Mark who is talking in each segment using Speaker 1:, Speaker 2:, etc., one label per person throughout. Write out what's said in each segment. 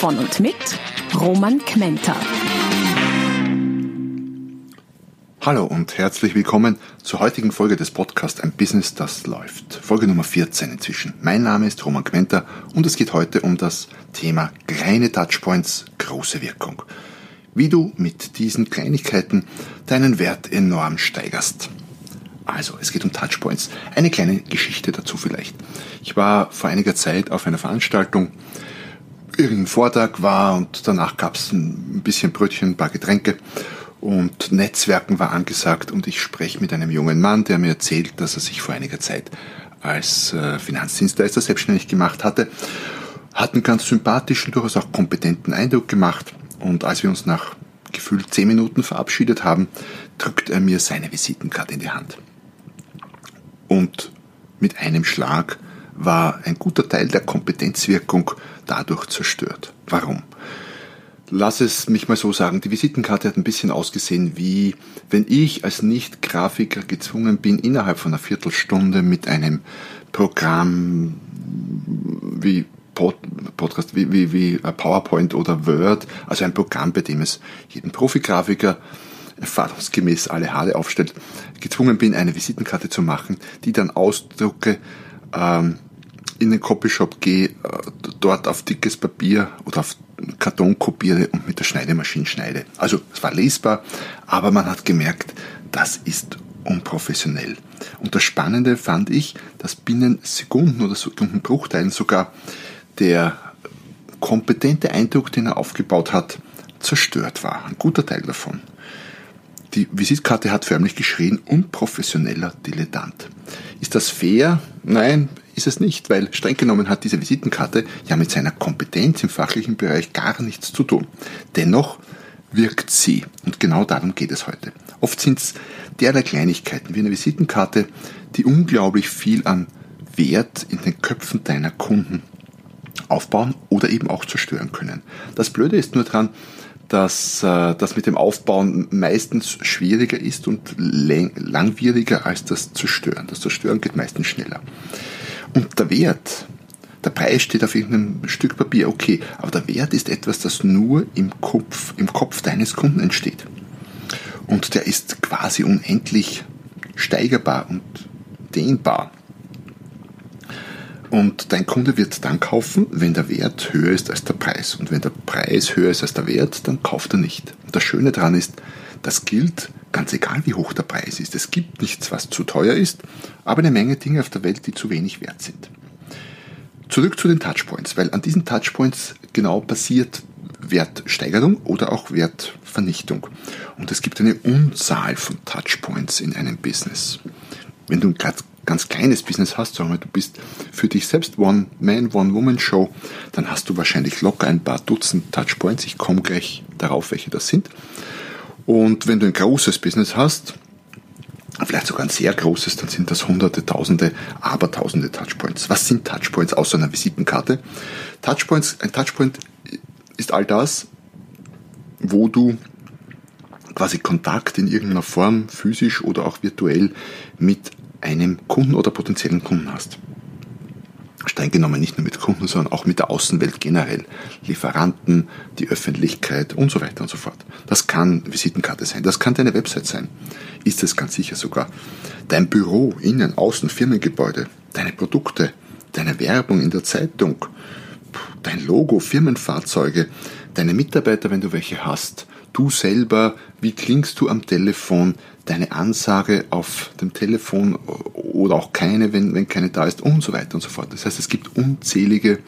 Speaker 1: Von und mit Roman Kmenter.
Speaker 2: Hallo und herzlich willkommen zur heutigen Folge des Podcasts Ein Business, das läuft. Folge Nummer 14 inzwischen. Mein Name ist Roman Kmenter und es geht heute um das Thema kleine Touchpoints, große Wirkung. Wie du mit diesen Kleinigkeiten deinen Wert enorm steigerst. Also, es geht um Touchpoints. Eine kleine Geschichte dazu vielleicht. Ich war vor einiger Zeit auf einer Veranstaltung, irgendein Vortrag war und danach gab es ein bisschen Brötchen, ein paar Getränke und Netzwerken war angesagt und ich spreche mit einem jungen Mann, der mir erzählt, dass er sich vor einiger Zeit als äh, Finanzdienstleister selbstständig gemacht hatte, hat einen ganz sympathischen, durchaus auch kompetenten Eindruck gemacht und als wir uns nach gefühlt zehn Minuten verabschiedet haben, drückt er mir seine Visitenkarte in die Hand. Und mit einem Schlag war ein guter Teil der Kompetenzwirkung dadurch zerstört. Warum? Lass es mich mal so sagen, die Visitenkarte hat ein bisschen ausgesehen wie, wenn ich als Nicht-Grafiker gezwungen bin, innerhalb von einer Viertelstunde mit einem Programm wie Podcast, wie, wie, wie PowerPoint oder Word, also ein Programm, bei dem es jeden Profi-Grafiker erfahrungsgemäß alle Haare aufstellt, gezwungen bin, eine Visitenkarte zu machen, die dann ausdrucke, ähm, in den Copyshop gehe, äh, dort auf dickes Papier oder auf Karton kopiere und mit der Schneidemaschine schneide. Also es war lesbar, aber man hat gemerkt, das ist unprofessionell. Und das Spannende fand ich, dass binnen Sekunden oder Sekundenbruchteilen sogar der kompetente Eindruck, den er aufgebaut hat, zerstört war. Ein guter Teil davon. Die Visitkarte hat förmlich geschrien, unprofessioneller Dilettant. Ist das fair? Nein, ist es nicht, weil streng genommen hat diese Visitenkarte ja mit seiner Kompetenz im fachlichen Bereich gar nichts zu tun. Dennoch wirkt sie. Und genau darum geht es heute. Oft sind es derlei Kleinigkeiten wie eine Visitenkarte, die unglaublich viel an Wert in den Köpfen deiner Kunden aufbauen oder eben auch zerstören können. Das Blöde ist nur dran, dass äh, das mit dem Aufbauen meistens schwieriger ist und langwieriger als das Zerstören. Das Zerstören geht meistens schneller. Und der Wert, der Preis steht auf irgendeinem Stück Papier, okay, aber der Wert ist etwas, das nur im Kopf, im Kopf deines Kunden entsteht. Und der ist quasi unendlich steigerbar und dehnbar. Und dein Kunde wird dann kaufen, wenn der Wert höher ist als der Preis. Und wenn der Preis höher ist als der Wert, dann kauft er nicht. Und das Schöne daran ist, das gilt ganz egal, wie hoch der Preis ist. Es gibt nichts, was zu teuer ist, aber eine Menge Dinge auf der Welt, die zu wenig wert sind. Zurück zu den Touchpoints, weil an diesen Touchpoints genau passiert Wertsteigerung oder auch Wertvernichtung. Und es gibt eine Unzahl von Touchpoints in einem Business. Wenn du ein ganz kleines Business hast, sagen wir, du bist für dich selbst One-Man, One-Woman-Show, dann hast du wahrscheinlich locker ein paar Dutzend Touchpoints. Ich komme gleich darauf, welche das sind. Und wenn du ein großes Business hast, vielleicht sogar ein sehr großes, dann sind das hunderte, tausende, aber tausende Touchpoints. Was sind Touchpoints außer einer Visitenkarte? Touchpoints, ein Touchpoint ist all das, wo du quasi Kontakt in irgendeiner Form, physisch oder auch virtuell, mit einem Kunden oder potenziellen Kunden hast. Streng genommen nicht nur mit Kunden, sondern auch mit der Außenwelt generell. Lieferanten, die Öffentlichkeit und so weiter und so fort. Das kann Visitenkarte sein, das kann deine Website sein. Ist es ganz sicher sogar. Dein Büro, Innen, Außen, Firmengebäude, deine Produkte, deine Werbung in der Zeitung, dein Logo, Firmenfahrzeuge, deine Mitarbeiter, wenn du welche hast, du selber, wie klingst du am Telefon, deine Ansage auf dem Telefon oder auch keine, wenn, wenn keine da ist und so weiter und so fort. Das heißt, es gibt unzählige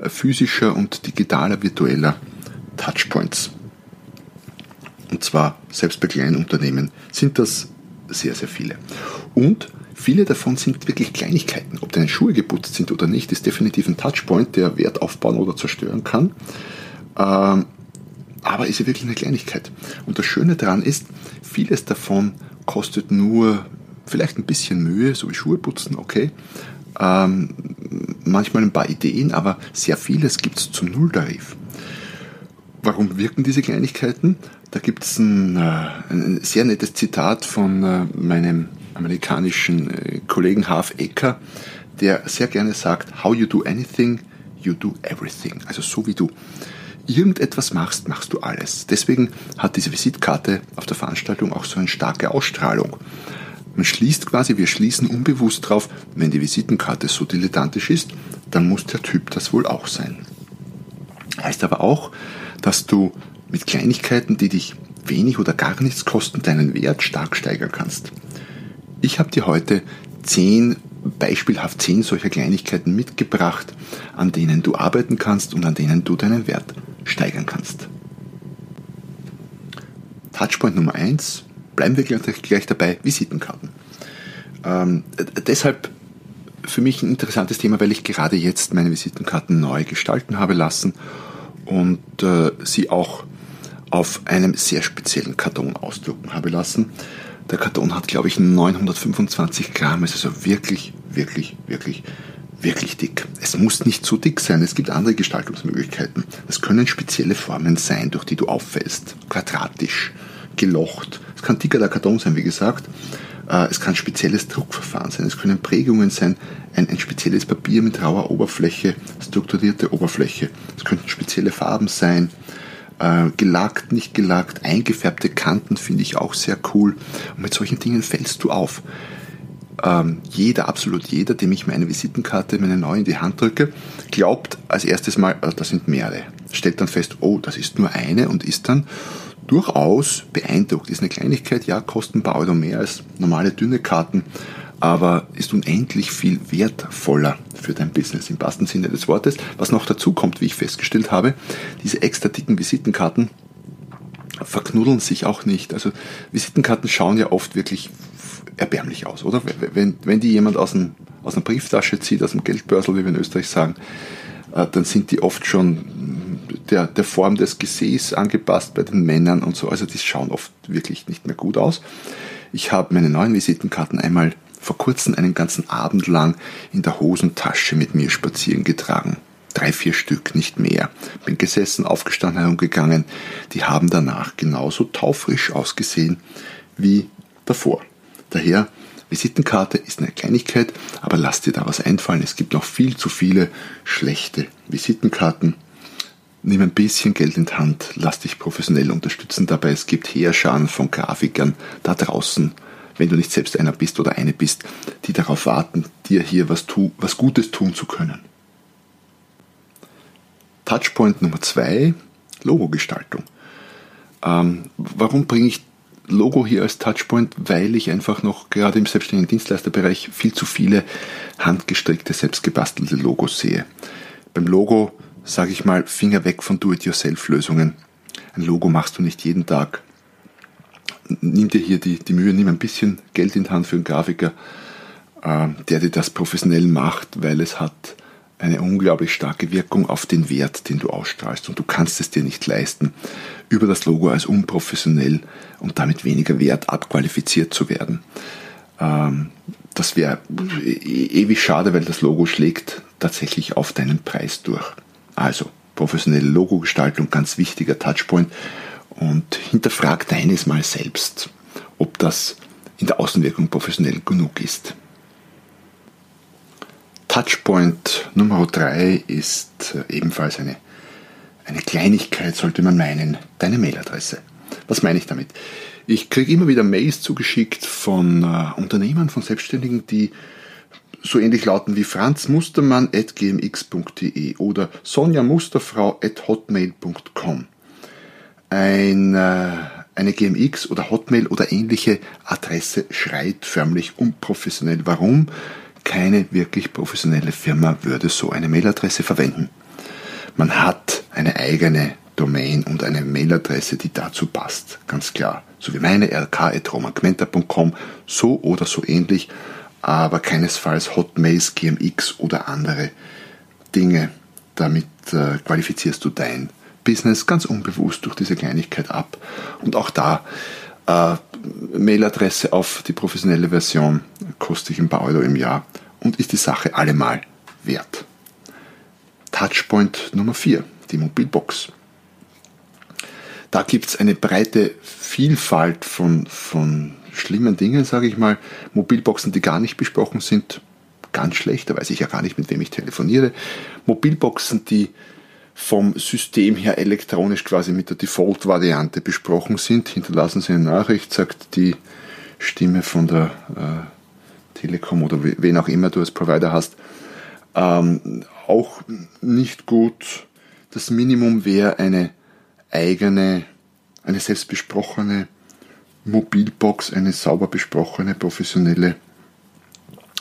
Speaker 2: äh, physischer und digitaler, virtueller Touchpoints. Und zwar selbst bei kleinen Unternehmen sind das sehr, sehr viele. Und viele davon sind wirklich Kleinigkeiten. Ob deine Schuhe geputzt sind oder nicht, ist definitiv ein Touchpoint, der Wert aufbauen oder zerstören kann. Ähm, aber ist ja wirklich eine Kleinigkeit. Und das Schöne daran ist, vieles davon kostet nur vielleicht ein bisschen Mühe, so wie Schuhe putzen, okay. Ähm, manchmal ein paar Ideen, aber sehr vieles gibt es zum Nulltarif. Warum wirken diese Kleinigkeiten? Da gibt es ein, äh, ein, sehr nettes Zitat von äh, meinem amerikanischen äh, Kollegen Half Ecker, der sehr gerne sagt, how you do anything, you do everything. Also so wie du irgendetwas machst, machst du alles. Deswegen hat diese Visitkarte auf der Veranstaltung auch so eine starke Ausstrahlung. Man schließt quasi, wir schließen unbewusst drauf, wenn die Visitenkarte so dilettantisch ist, dann muss der Typ das wohl auch sein. Heißt aber auch, dass du mit Kleinigkeiten, die dich wenig oder gar nichts kosten, deinen Wert stark steigern kannst. Ich habe dir heute zehn, beispielhaft zehn solcher Kleinigkeiten mitgebracht, an denen du arbeiten kannst und an denen du deinen Wert steigern kannst. Touchpoint Nummer eins bleiben wir gleich, gleich dabei, Visitenkarten. Ähm, deshalb für mich ein interessantes Thema, weil ich gerade jetzt meine Visitenkarten neu gestalten habe lassen und äh, sie auch auf einem sehr speziellen Karton ausdrucken habe lassen. Der Karton hat, glaube ich, 925 Gramm, ist also wirklich, wirklich, wirklich, wirklich dick. Es muss nicht so dick sein, es gibt andere Gestaltungsmöglichkeiten. Es können spezielle Formen sein, durch die du auffällst. Quadratisch, gelocht. Kann dicker Karton sein, wie gesagt. Äh, es kann spezielles Druckverfahren sein. Es können Prägungen sein. Ein, ein spezielles Papier mit rauer Oberfläche, strukturierte Oberfläche. Es könnten spezielle Farben sein. Äh, gelackt, nicht gelackt, eingefärbte Kanten finde ich auch sehr cool. Und mit solchen Dingen fällst du auf. Ähm, jeder, absolut jeder, dem ich meine Visitenkarte, meine neue in die Hand drücke, glaubt als erstes mal, äh, das sind mehrere. Stellt dann fest, oh, das ist nur eine und ist dann durchaus beeindruckt. Ist eine Kleinigkeit, ja, kostet ein paar Euro mehr als normale dünne Karten, aber ist unendlich viel wertvoller für dein Business im wahrsten Sinne des Wortes. Was noch dazu kommt, wie ich festgestellt habe, diese extra dicken Visitenkarten verknuddeln sich auch nicht. Also Visitenkarten schauen ja oft wirklich erbärmlich aus, oder? Wenn, wenn die jemand aus, einem, aus einer Brieftasche zieht, aus dem Geldbörsel, wie wir in Österreich sagen, äh, dann sind die oft schon der, der Form des Gesäß angepasst bei den Männern und so. Also die schauen oft wirklich nicht mehr gut aus. Ich habe meine neuen Visitenkarten einmal vor kurzem einen ganzen Abend lang in der Hosentasche mit mir spazieren getragen. Drei, vier Stück, nicht mehr. Bin gesessen, aufgestanden, herumgegangen. Die haben danach genauso taufrisch ausgesehen wie davor. Daher, Visitenkarte ist eine Kleinigkeit, aber lass dir da was einfallen. Es gibt noch viel zu viele schlechte Visitenkarten nimm ein bisschen Geld in die Hand, lass dich professionell unterstützen dabei. Es gibt Heerscharen von Grafikern da draußen, wenn du nicht selbst einer bist oder eine bist, die darauf warten, dir hier was, tu, was Gutes tun zu können. Touchpoint Nummer zwei, Logogestaltung. Ähm, warum bringe ich Logo hier als Touchpoint? Weil ich einfach noch gerade im selbstständigen Dienstleisterbereich viel zu viele handgestrickte, selbstgebastelte Logos sehe. Beim Logo sage ich mal, Finger weg von Do-it-yourself-Lösungen. Ein Logo machst du nicht jeden Tag. Nimm dir hier die, die Mühe, nimm ein bisschen Geld in die Hand für einen Grafiker, äh, der dir das professionell macht, weil es hat eine unglaublich starke Wirkung auf den Wert, den du ausstrahlst. Und du kannst es dir nicht leisten, über das Logo als unprofessionell und damit weniger wert abqualifiziert zu werden. Ähm, das wäre e-, ewig schade, weil das Logo schlägt tatsächlich auf deinen Preis durch. Also professionelle Logogestaltung, ganz wichtiger Touchpoint. Und hinterfrag deines mal selbst, ob das in der Außenwirkung professionell genug ist. Touchpoint Nummer 3 ist äh, ebenfalls eine, eine Kleinigkeit, sollte man meinen, deine Mailadresse. Was meine ich damit? Ich kriege immer wieder Mails zugeschickt von äh, Unternehmern, von Selbstständigen, die so ähnlich lauten wie franzmustermann.gmx.de oder sonjamusterfrau.hotmail.com. Ein, äh, eine GMX oder Hotmail oder ähnliche Adresse schreit förmlich unprofessionell. Warum? Keine wirklich professionelle Firma würde so eine Mailadresse verwenden. Man hat eine eigene Domain und eine Mailadresse, die dazu passt, ganz klar. So wie meine rk.romagmenta.com, so oder so ähnlich aber keinesfalls Hotmails, GMX oder andere Dinge. Damit äh, qualifizierst du dein Business ganz unbewusst durch diese Kleinigkeit ab. Und auch da äh, Mailadresse auf die professionelle Version kostet ich ein paar Euro im Jahr und ist die Sache allemal wert. Touchpoint Nummer 4, die Mobilbox. Da gibt es eine breite Vielfalt von, von schlimmen Dingen, sage ich mal. Mobilboxen, die gar nicht besprochen sind, ganz schlecht, da weiß ich ja gar nicht, mit wem ich telefoniere. Mobilboxen, die vom System her elektronisch quasi mit der Default-Variante besprochen sind. Hinterlassen Sie eine Nachricht, sagt die Stimme von der äh, Telekom oder wen auch immer du als Provider hast. Ähm, auch nicht gut. Das Minimum wäre eine eigene, eine selbst besprochene Mobilbox, eine sauber besprochene, professionelle.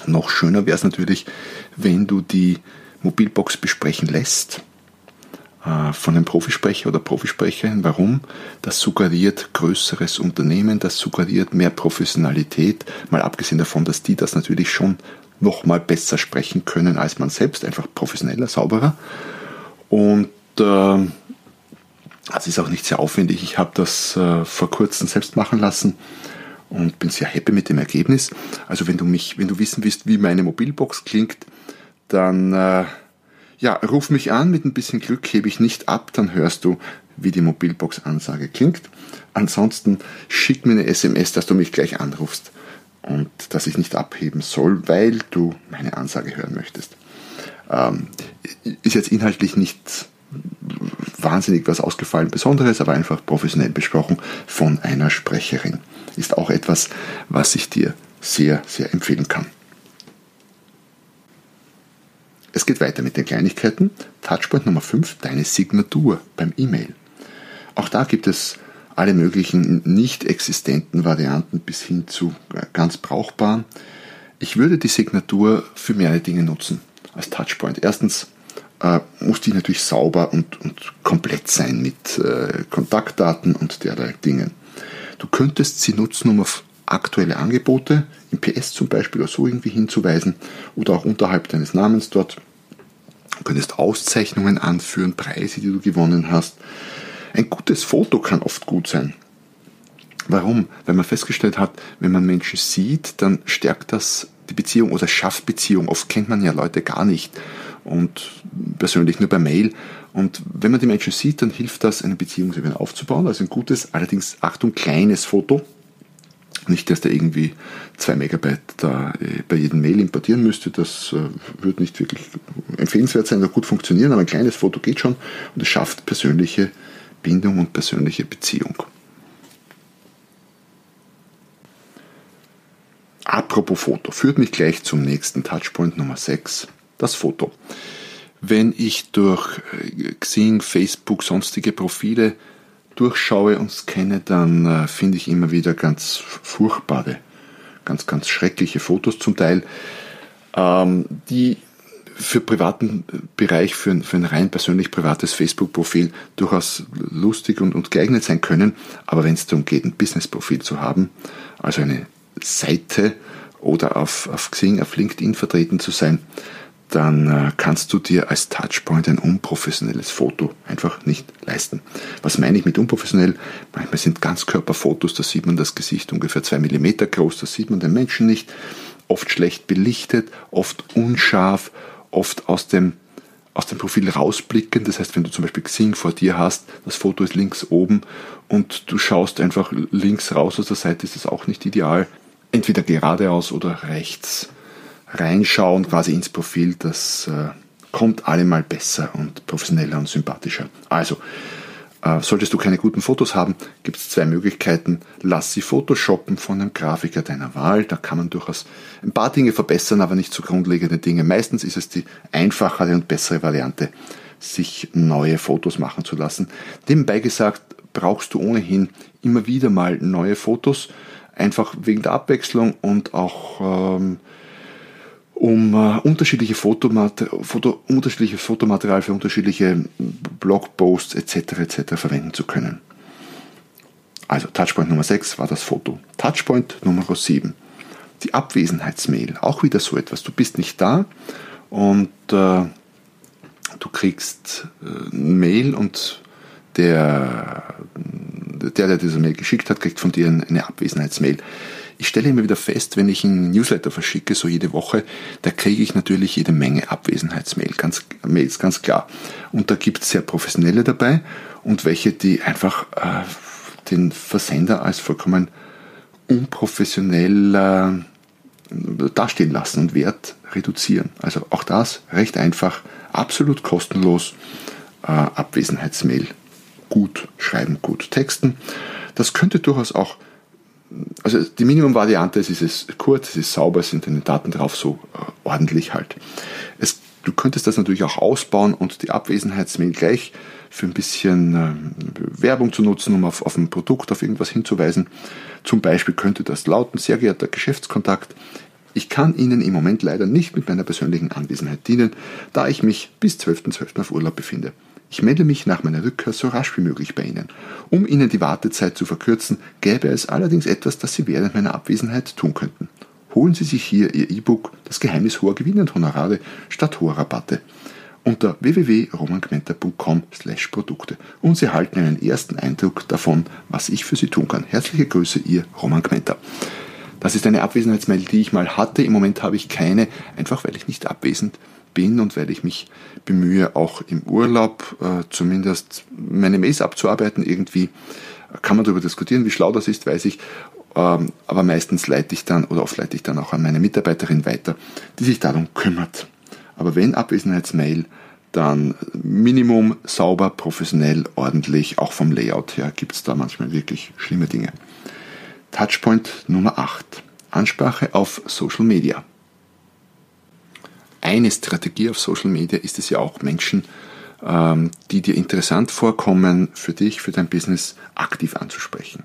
Speaker 2: Noch schöner wäre es natürlich, wenn du die Mobilbox besprechen lässt äh, von einem Profisprecher oder Profisprecherin. Warum? Das suggeriert größeres Unternehmen, das suggeriert mehr Professionalität, mal abgesehen davon, dass die das natürlich schon noch mal besser sprechen können als man selbst, einfach professioneller, sauberer. Und äh, es ist auch nicht sehr aufwendig. Ich habe das äh, vor kurzem selbst machen lassen und bin sehr happy mit dem Ergebnis. Also wenn du mich, wenn du wissen willst, wie meine Mobilbox klingt, dann äh, ja, ruf mich an, mit ein bisschen Glück hebe ich nicht ab, dann hörst du, wie die Mobilbox-Ansage klingt. Ansonsten schick mir eine SMS, dass du mich gleich anrufst und dass ich nicht abheben soll, weil du meine Ansage hören möchtest. Ähm, ist jetzt inhaltlich nicht wahnsinnig was ausgefallen Besonderes, aber einfach professionell besprochen von einer Sprecherin. Ist auch etwas, was ich dir sehr, sehr empfehlen kann. Es geht weiter mit den Kleinigkeiten. Touchpoint Nummer 5, deine Signatur beim E-Mail. Auch da gibt es alle möglichen nicht existenten Varianten bis hin zu ganz brauchbaren. Ich würde die Signatur für mehrere Dinge nutzen als Touchpoint. Erstens äh, muss die natürlich sauber und, und komplett sein mit äh, Kontaktdaten und derlei Dingen. Du könntest sie nutzen, um auf aktuelle Angebote, im PS zum Beispiel oder so irgendwie hinzuweisen oder auch unterhalb deines Namens dort. Du könntest Auszeichnungen anführen, Preise, die du gewonnen hast. Ein gutes Foto kann oft gut sein. Warum? Weil man festgestellt hat, wenn man Menschen sieht, dann stärkt das die Beziehung oder schafft Beziehung. Oft kennt man ja Leute gar nicht und persönlich nur per Mail. Und wenn man die Menschen sieht, dann hilft das, eine Beziehung aufzubauen. Also ein gutes, allerdings Achtung, kleines Foto. Nicht, dass der irgendwie zwei Megabyte da äh, bei jedem Mail importieren müsste. Das äh, würde nicht wirklich empfehlenswert sein oder gut funktionieren, aber ein kleines Foto geht schon und es schafft persönliche Bindung und persönliche Beziehung. Apropos Foto, führt mich gleich zum nächsten Touchpoint Nummer 6, das Foto. Wenn ich durch äh, Xing, Facebook, sonstige Profile durchschaue und scanne, dann äh, finde ich immer wieder ganz furchtbare, ganz, ganz schreckliche Fotos zum Teil, ähm, die für privaten Bereich, für ein, für ein rein persönlich privates Facebook-Profil durchaus lustig und, und geeignet sein können. Aber wenn es darum geht, ein Business-Profil zu haben, also eine Seite oder auf, auf Xing, auf LinkedIn vertreten zu sein, dann äh, kannst du dir als Touchpoint ein unprofessionelles Foto einfach nicht leisten. Was meine ich mit unprofessionell? Manchmal sind Ganzkörperfotos, da sieht man das Gesicht ungefähr zwei Millimeter groß, da sieht man den Menschen nicht, oft schlecht belichtet, oft unscharf, oft aus dem, aus dem Profil rausblicken. Das heißt, wenn du zum Beispiel Xing vor dir hast, das Foto ist links oben und du schaust einfach links raus aus der Seite, ist das auch nicht ideal. Entweder geradeaus oder rechts reinschauen, quasi ins Profil, das äh, kommt allemal besser und professioneller und sympathischer. Also, äh, solltest du keine guten Fotos haben, gibt es zwei Möglichkeiten. Lass sie photoshoppen von einem Grafiker deiner Wahl. Da kann man durchaus ein paar Dinge verbessern, aber nicht so grundlegende Dinge. Meistens ist es die einfachere und bessere Variante, sich neue Fotos machen zu lassen. Nebenbei gesagt, brauchst du ohnehin immer wieder mal neue Fotos, einfach wegen der Abwechslung und auch ähm, um äh, unterschiedliche Foto, unterschiedliches Fotomaterial für unterschiedliche Blogposts etc. etc. verwenden zu können. Also Touchpoint Nummer 6 war das Foto. Touchpoint Nummer 7, die Abwesenheitsmail. Auch wieder so etwas. Du bist nicht da und äh, du kriegst äh, Mail und der, der, der diese Mail geschickt hat, kriegt von dir eine Abwesenheitsmail. Ich stelle immer wieder fest, wenn ich einen Newsletter verschicke, so jede Woche, da kriege ich natürlich jede Menge Abwesenheitsmails, ganz, Mails, ganz klar. Und da gibt es sehr professionelle dabei und welche, die einfach äh, den Versender als vollkommen unprofessionell äh, dastehen lassen und Wert reduzieren. Also auch das recht einfach, absolut kostenlos, äh, Abwesenheitsmail gut schreiben, gut texten. Das könnte durchaus auch, also die Minimumvariante ist, ist es kurz, es ist sauber, es sind deine Daten drauf, so äh, ordentlich halt. Es, du könntest das natürlich auch ausbauen und die Abwesenheitsmail gleich für ein bisschen äh, Werbung zu nutzen, um auf, auf ein Produkt, auf irgendwas hinzuweisen. Zum Beispiel könnte das lauten, sehr geehrter Geschäftskontakt, ich kann Ihnen im Moment leider nicht mit meiner persönlichen Anwesenheit dienen, da ich mich bis 12.12. .12. auf Urlaub befinde. Ich melde mich nach meiner Rückkehr so rasch wie möglich bei Ihnen. Um Ihnen die Wartezeit zu verkürzen, gäbe es allerdings etwas, das Sie während meiner Abwesenheit tun könnten. Holen Sie sich hier Ihr E-Book Das Geheimnis hoher Gewinne statt hoher Rabatte unter www.romangmenta.com Produkte und Sie erhalten einen ersten Eindruck davon, was ich für Sie tun kann. Herzliche Grüße, Ihr Roman Gmenta. Das ist eine Abwesenheitsmail, die ich mal hatte. Im Moment habe ich keine, einfach weil ich nicht abwesend bin bin und weil ich mich bemühe, auch im Urlaub äh, zumindest meine Mails abzuarbeiten. Irgendwie kann man darüber diskutieren, wie schlau das ist, weiß ich. Ähm, aber meistens leite ich dann oder oft leite ich dann auch an meine Mitarbeiterin weiter, die sich darum kümmert. Aber wenn Abwesenheitsmail, dann Minimum sauber, professionell, ordentlich, auch vom Layout her gibt es da manchmal wirklich schlimme Dinge. Touchpoint Nummer 8. Ansprache auf Social Media eine Strategie auf Social Media ist es ja auch, Menschen, ähm, die dir interessant vorkommen, für dich, für dein Business aktiv anzusprechen.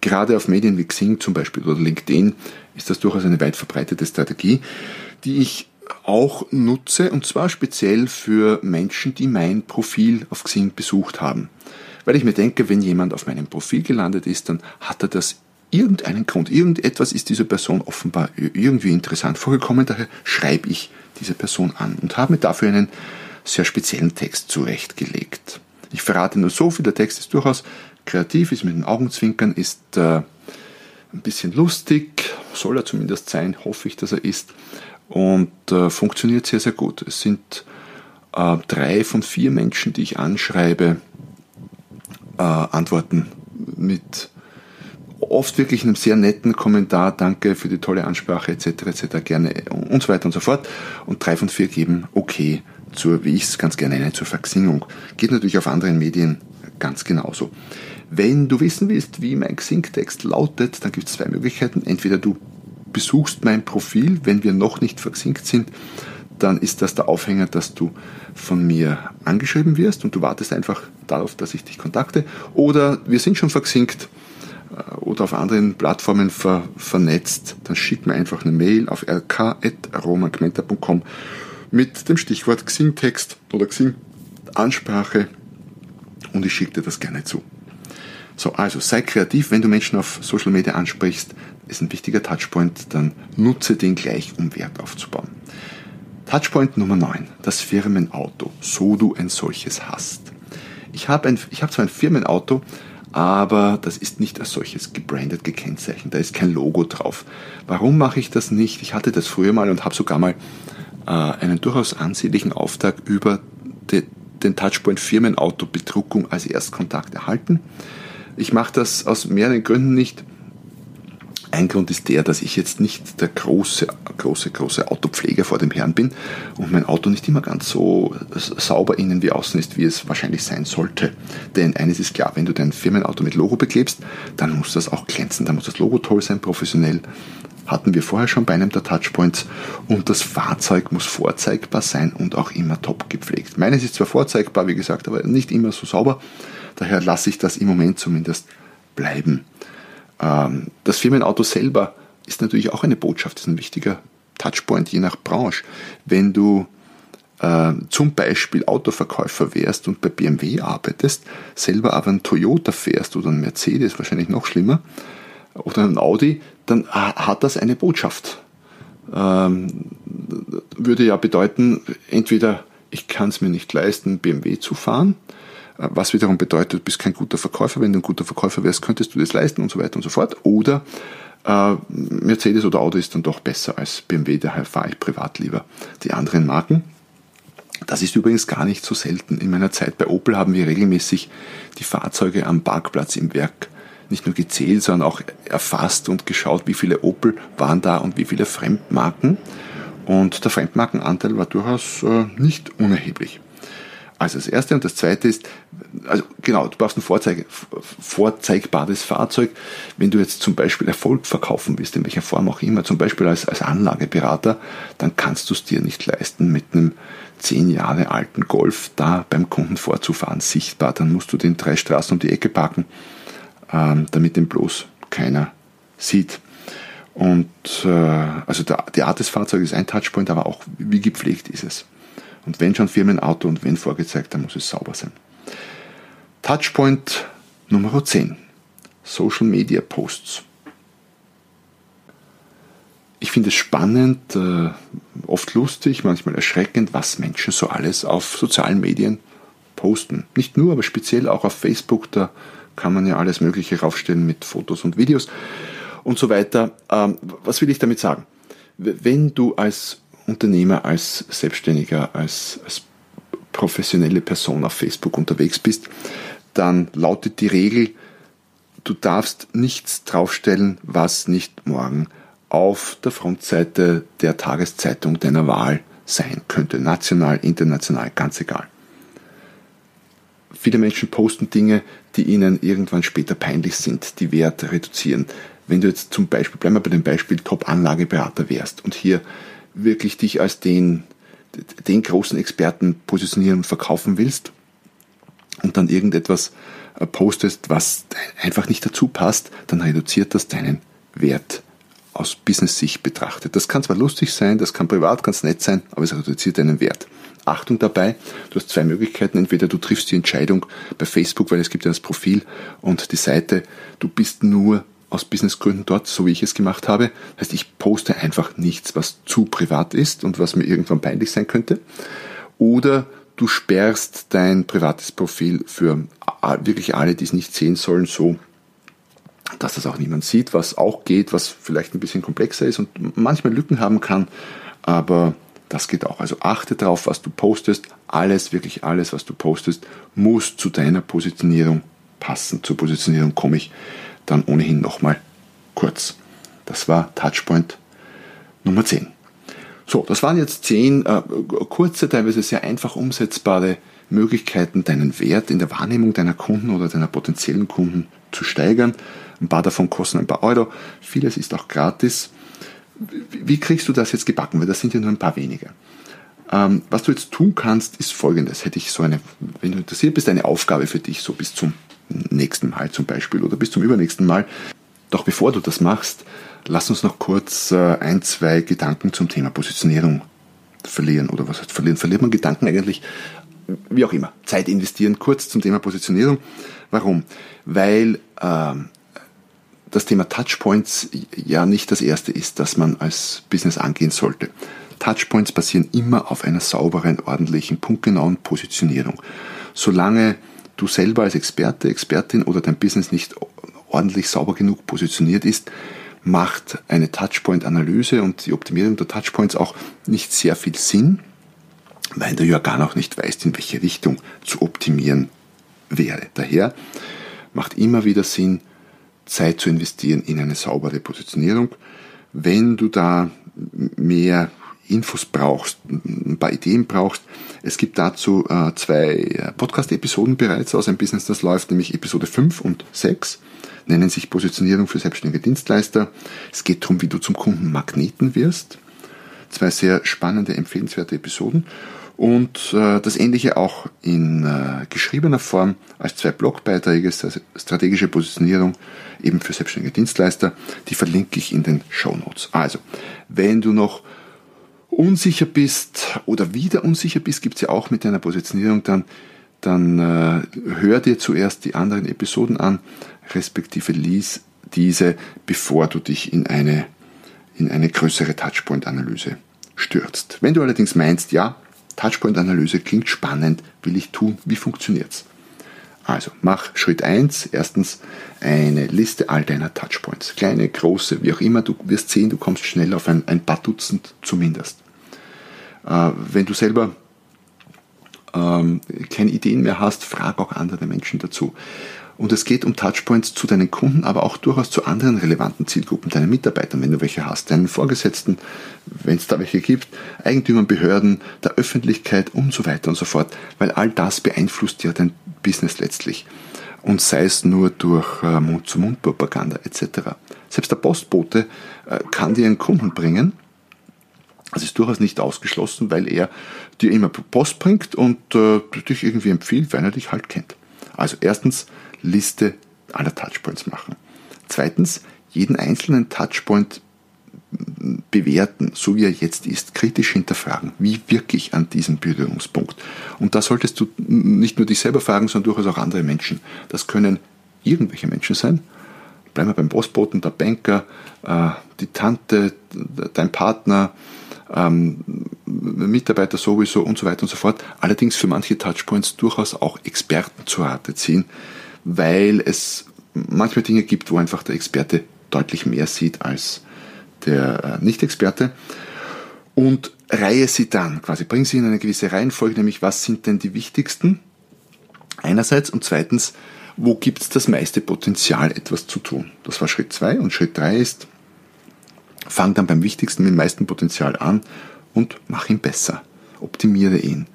Speaker 2: Gerade auf Medien wie Xing zum Beispiel oder LinkedIn ist das durchaus eine weit verbreitete Strategie, die ich auch nutze und zwar speziell für Menschen, die mein Profil auf Xing besucht haben. Weil ich mir denke, wenn jemand auf meinem Profil gelandet ist, dann hat er das irgendeinen Grund, irgendetwas ist dieser Person offenbar irgendwie interessant vorgekommen, daher schreibe ich diese Person an und habe mir dafür einen sehr speziellen Text zurechtgelegt. Ich verrate nur so viel, der Text ist durchaus kreativ, ist mit den Augenzwinkern, ist äh, ein bisschen lustig, soll er zumindest sein, hoffe ich, dass er ist, und äh, funktioniert sehr, sehr gut. Es sind äh, drei von vier Menschen, die ich anschreibe, äh, antworten mit oft wirklich einem sehr netten Kommentar, danke für die tolle Ansprache etc. etc. gerne und so weiter und so fort. Und drei von vier geben okay zur, wie ich es ganz gerne nenne, zur Verxingung. Geht natürlich auf anderen Medien ganz genauso. Wenn du wissen willst, wie mein Xing-Text lautet, dann gibt es zwei Möglichkeiten. Entweder du besuchst mein Profil, wenn wir noch nicht verxinkt sind, dann ist das der Aufhänger, dass du von mir angeschrieben wirst und du wartest einfach darauf, dass ich dich kontakte. Oder wir sind schon verxinkt, äh, oder auf anderen Plattformen ver, vernetzt, dann schick mir einfach eine Mail auf rk.romagmenta.com mit dem Stichwort Xing-Text oder Xing-Ansprache und ich schicke dir das gerne zu. So, also sei kreativ, wenn du Menschen auf Social Media ansprichst, ist ein wichtiger Touchpoint, dann nutze den gleich, um Wert aufzubauen. Touchpoint Nummer 9, das Firmenauto, so du ein solches hast. Ich habe habe zwar ein Firmenauto, aber das ist nicht als solches gebrandet, gekennzeichnet. Da ist kein Logo drauf. Warum mache ich das nicht? Ich hatte das früher mal und habe sogar mal äh, einen durchaus ansehnlichen Auftrag über de, den Touchpoint Firmenauto Bedruckung als Erstkontakt erhalten. Ich mache das aus mehreren Gründen nicht. Ein Grund ist der, dass ich jetzt nicht der große, große, große Autopfleger vor dem Herrn bin und mein Auto nicht immer ganz so sauber innen wie außen ist, wie es wahrscheinlich sein sollte. Denn eines ist klar, wenn du dein Firmenauto mit Logo beklebst, dann muss das auch glänzen, dann muss das Logo toll sein, professionell. Hatten wir vorher schon bei einem der Touchpoints und das Fahrzeug muss vorzeigbar sein und auch immer top gepflegt. Meines ist zwar vorzeigbar, wie gesagt, aber nicht immer so sauber. Daher lasse ich das im Moment zumindest bleiben. Ähm, das Firmenauto selber ist natürlich auch eine Botschaft, ist ein wichtiger Touchpoint je nach Branche. Wenn du äh, zum Beispiel Autoverkäufer wärst und bei BMW arbeitest, selber aber ein Toyota fährst oder ein Mercedes, wahrscheinlich noch schlimmer, oder ein Audi, dann hat das eine Botschaft. Ähm, würde ja bedeuten, entweder ich kann es mir nicht leisten, BMW zu fahren, was wiederum bedeutet, du bist kein guter Verkäufer. Wenn du ein guter Verkäufer wärst, könntest du das leisten und so weiter und so fort. Oder äh, Mercedes oder Audi ist dann doch besser als BMW, daher fahre ich privat lieber die anderen Marken. Das ist übrigens gar nicht so selten. In meiner Zeit bei Opel haben wir regelmäßig die Fahrzeuge am Parkplatz im Werk nicht nur gezählt, sondern auch erfasst und geschaut, wie viele Opel waren da und wie viele Fremdmarken. Und der Fremdmarkenanteil war durchaus äh, nicht unerheblich. Also das erste und das zweite ist, also genau, du brauchst ein Vorzeige, vorzeigbares Fahrzeug. Wenn du jetzt zum Beispiel Erfolg verkaufen willst, in welcher Form auch immer, zum Beispiel als, als Anlageberater, dann kannst du es dir nicht leisten, mit einem zehn Jahre alten Golf da beim Kunden vorzufahren, sichtbar. Dann musst du den drei Straßen um die Ecke packen, ähm, damit den bloß keiner sieht. Und äh, also der, die Art des Fahrzeugs ist ein Touchpoint, aber auch wie gepflegt ist es. Und wenn schon Firmenauto und wenn vorgezeigt, dann muss es sauber sein. Touchpoint Nummer 10. Social Media Posts. Ich finde es spannend, äh, oft lustig, manchmal erschreckend, was Menschen so alles auf sozialen Medien posten. Nicht nur, aber speziell auch auf Facebook, da kann man ja alles Mögliche raufstellen mit Fotos und Videos und so weiter. Ähm, was will ich damit sagen? Wenn du als Unternehmer, als Selbstständiger, als, als professionelle Person auf Facebook unterwegs bist, dann lautet die Regel, du darfst nichts draufstellen, was nicht morgen auf der Frontseite der Tageszeitung deiner Wahl sein könnte. National, international, ganz egal. Viele Menschen posten Dinge, die ihnen irgendwann später peinlich sind, die Wert reduzieren wenn du jetzt zum Beispiel, bleiben wir bei dem Beispiel, Top-Anlageberater wärst und hier wirklich dich als den, den großen Experten positionieren und verkaufen willst und dann irgendetwas äh, postest, was einfach nicht dazu passt, dann reduziert das deinen Wert aus Business-Sicht betrachtet. Das kann zwar lustig sein, das kann privat ganz nett sein, aber es reduziert deinen Wert. Achtung dabei, du hast zwei Möglichkeiten. Entweder du triffst die Entscheidung bei Facebook, weil es gibt ja das Profil und die Seite, du bist nur aus Businessgründen dort, so wie ich es gemacht habe. Das heißt, ich poste einfach nichts, was zu privat ist und was mir irgendwann peinlich sein könnte. Oder du sperrst dein privates Profil für wirklich alle, die es nicht sehen sollen, so, dass das auch niemand sieht, was auch geht, was vielleicht ein bisschen komplexer ist und manchmal Lücken haben kann, aber das geht auch. Also achte darauf, was du postest. Alles, wirklich alles, was du postest, muss zu deiner Positionierung passen. Zur Positionierung komme ich dann ohnehin nochmal kurz. Das war Touchpoint Nummer 10. So, das waren jetzt zehn äh, kurze, teilweise sehr einfach umsetzbare Möglichkeiten, deinen Wert in der Wahrnehmung deiner Kunden oder deiner potenziellen Kunden zu steigern. Ein paar davon kosten ein paar Euro, vieles ist auch gratis. Wie kriegst du das jetzt gebacken? Weil das sind ja nur ein paar weniger. Ähm, was du jetzt tun kannst, ist folgendes. Hätte ich so eine, wenn du interessiert bist, eine Aufgabe für dich, so bis zum nächsten Mal zum Beispiel oder bis zum übernächsten Mal. Doch bevor du das machst, lass uns noch kurz äh, ein, zwei Gedanken zum Thema Positionierung verlieren. Oder was heißt verlieren? Verliert man Gedanken eigentlich? Wie auch immer. Zeit investieren. Kurz zum Thema Positionierung. Warum? Weil ähm, das Thema Touchpoints ja nicht das erste ist, das man als Business angehen sollte. Touchpoints basieren immer auf einer sauberen, ordentlichen, punktgenauen Positionierung. Solange du selber als Experte, Expertin oder dein Business nicht ordentlich sauber genug positioniert ist, macht eine Touchpoint-Analyse und die Optimierung der Touchpoints auch nicht sehr viel Sinn, weil du ja gar noch nicht weißt, in welche Richtung zu optimieren wäre. Daher macht immer wieder Sinn, Zeit zu investieren in eine saubere Positionierung. Wenn du da mehr Infos brauchst, ein paar Ideen brauchst, es gibt dazu äh, zwei äh, Podcast-Episoden bereits aus einem Business, das läuft, nämlich Episode 5 und 6, nennen sich Positionierung für selbstständige Dienstleister. Es geht darum, wie du zum Kunden Magneten wirst. Zwei sehr spannende, empfehlenswerte Episoden. Und äh, das ähnliche auch in geschriebener Form als zwei Blogbeiträge, strategische Positionierung eben für selbstständige Dienstleister. Die verlinke ich in den Show Notes. Also, wenn du noch unsicher bist oder wieder unsicher bist, gibt es ja auch mit deiner Positionierung, dann, dann äh, hör dir zuerst die anderen Episoden an, respektive lies diese, bevor du dich in eine, in eine größere Touchpoint-Analyse stürzt. Wenn du allerdings meinst, ja, Touchpoint-Analyse klingt spannend, will ich tun, wie funktioniert's? Also mach Schritt 1, erstens eine Liste all deiner Touchpoints. Kleine, große, wie auch immer, du wirst sehen, du kommst schnell auf ein, ein paar Dutzend zumindest. Äh, wenn du selber ähm, keine Ideen mehr hast, frag auch andere Menschen dazu. Und es geht um Touchpoints zu deinen Kunden, aber auch durchaus zu anderen relevanten Zielgruppen, deinen Mitarbeitern, wenn du welche hast, deinen Vorgesetzten, wenn es da welche gibt, Eigentümern, Behörden, der Öffentlichkeit und so weiter und so fort, weil all das beeinflusst ja dein Business letztlich. Und sei es nur durch äh, Mund-zu-Mund-Propaganda etc. Selbst der Postbote äh, kann dir einen Kunden bringen, das ist durchaus nicht ausgeschlossen, weil er dir immer Post bringt und äh, dich irgendwie empfiehlt, weil er dich halt kennt. Also erstens, Liste aller Touchpoints machen. Zweitens, jeden einzelnen Touchpoint bewerten, so wie er jetzt ist, kritisch hinterfragen. Wie wirke ich an diesem Berührungspunkt? Und da solltest du nicht nur dich selber fragen, sondern durchaus auch andere Menschen. Das können irgendwelche Menschen sein. Bleiben wir beim Postboten, der Banker, äh, die Tante, dein Partner, ähm, Mitarbeiter sowieso und so weiter und so fort. Allerdings für manche Touchpoints durchaus auch Experten zu Rate ziehen, weil es manchmal Dinge gibt, wo einfach der Experte deutlich mehr sieht als der äh, Nicht-Experte. Und reihe sie dann, quasi bring sie in eine gewisse Reihenfolge, nämlich was sind denn die wichtigsten einerseits und zweitens, wo gibt es das meiste Potenzial, etwas zu tun. Das war Schritt zwei und Schritt drei ist, Fang dann beim wichtigsten mit dem meisten Potenzial an und mach ihn besser. Optimiere ihn.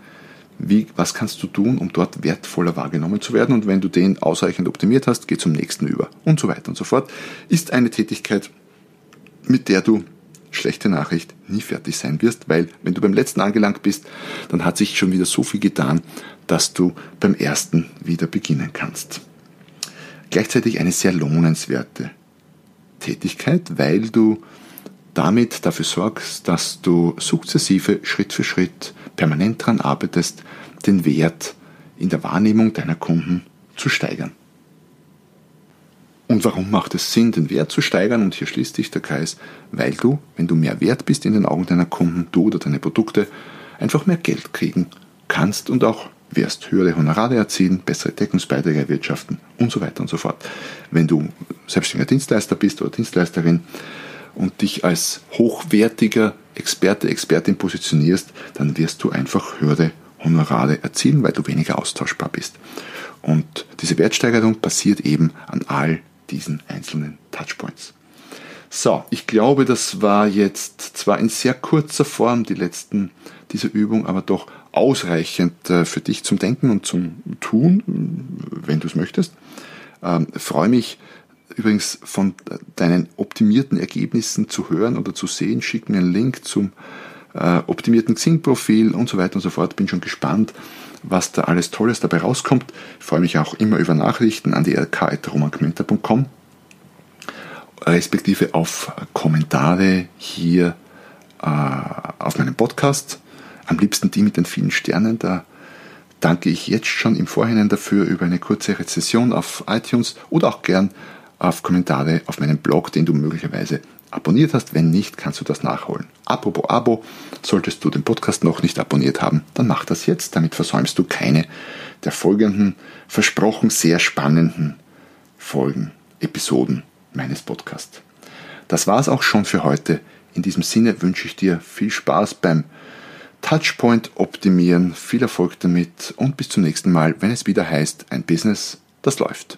Speaker 2: Wie, was kannst du tun, um dort wertvoller wahrgenommen zu werden? Und wenn du den ausreichend optimiert hast, geh zum nächsten über und so weiter und so fort. Ist eine Tätigkeit, mit der du schlechte Nachricht nie fertig sein wirst, weil wenn du beim letzten angelangt bist, dann hat sich schon wieder so viel getan, dass du beim ersten wieder beginnen kannst. Gleichzeitig eine sehr lohnenswerte Tätigkeit, weil du damit dafür sorgst, dass du sukzessive, Schritt für Schritt, permanent daran arbeitest, den Wert in der Wahrnehmung deiner Kunden zu steigern. Und warum macht es Sinn, den Wert zu steigern? Und hier schließt sich der Kreis, weil du, wenn du mehr wert bist in den Augen deiner Kunden, du oder deine Produkte, einfach mehr Geld kriegen kannst und auch wirst höhere Honorare erzielen, bessere Deckungsbeiträge erwirtschaften und so weiter und so fort. Wenn du selbstständiger Dienstleister bist oder Dienstleisterin, und dich als hochwertiger Experte, Expertin positionierst, dann wirst du einfach höhere Honorare erzielen, weil du weniger austauschbar bist. Und diese Wertsteigerung passiert eben an all diesen einzelnen Touchpoints. So, ich glaube, das war jetzt zwar in sehr kurzer Form die letzten dieser Übung, aber doch ausreichend äh, für dich zum Denken und zum Tun, wenn du es möchtest. Ähm, freue mich, übrigens von deinen optimierten Ergebnissen zu hören oder zu sehen, schicken einen Link zum äh, optimierten Xing-Profil und so weiter und so fort. Bin schon gespannt, was da alles Tolles dabei rauskommt. Ich freue mich auch immer über Nachrichten an die rk.romangmenta.com respektive auf Kommentare hier äh, auf meinem Podcast. Am liebsten die mit den vielen Sternen. Da danke ich jetzt schon im Vorhinein dafür über eine kurze Rezession auf iTunes oder auch gern auf Kommentare auf meinem Blog, den du möglicherweise abonniert hast. Wenn nicht, kannst du das nachholen. Apropos Abo, solltest du den Podcast noch nicht abonniert haben, dann mach das jetzt. Damit versäumst du keine der folgenden, versprochen sehr spannenden Folgen, Episoden meines Podcasts. Das war es auch schon für heute. In diesem Sinne wünsche ich dir viel Spaß beim Touchpoint optimieren, viel Erfolg damit und bis zum nächsten Mal, wenn es wieder heißt, ein Business, das läuft.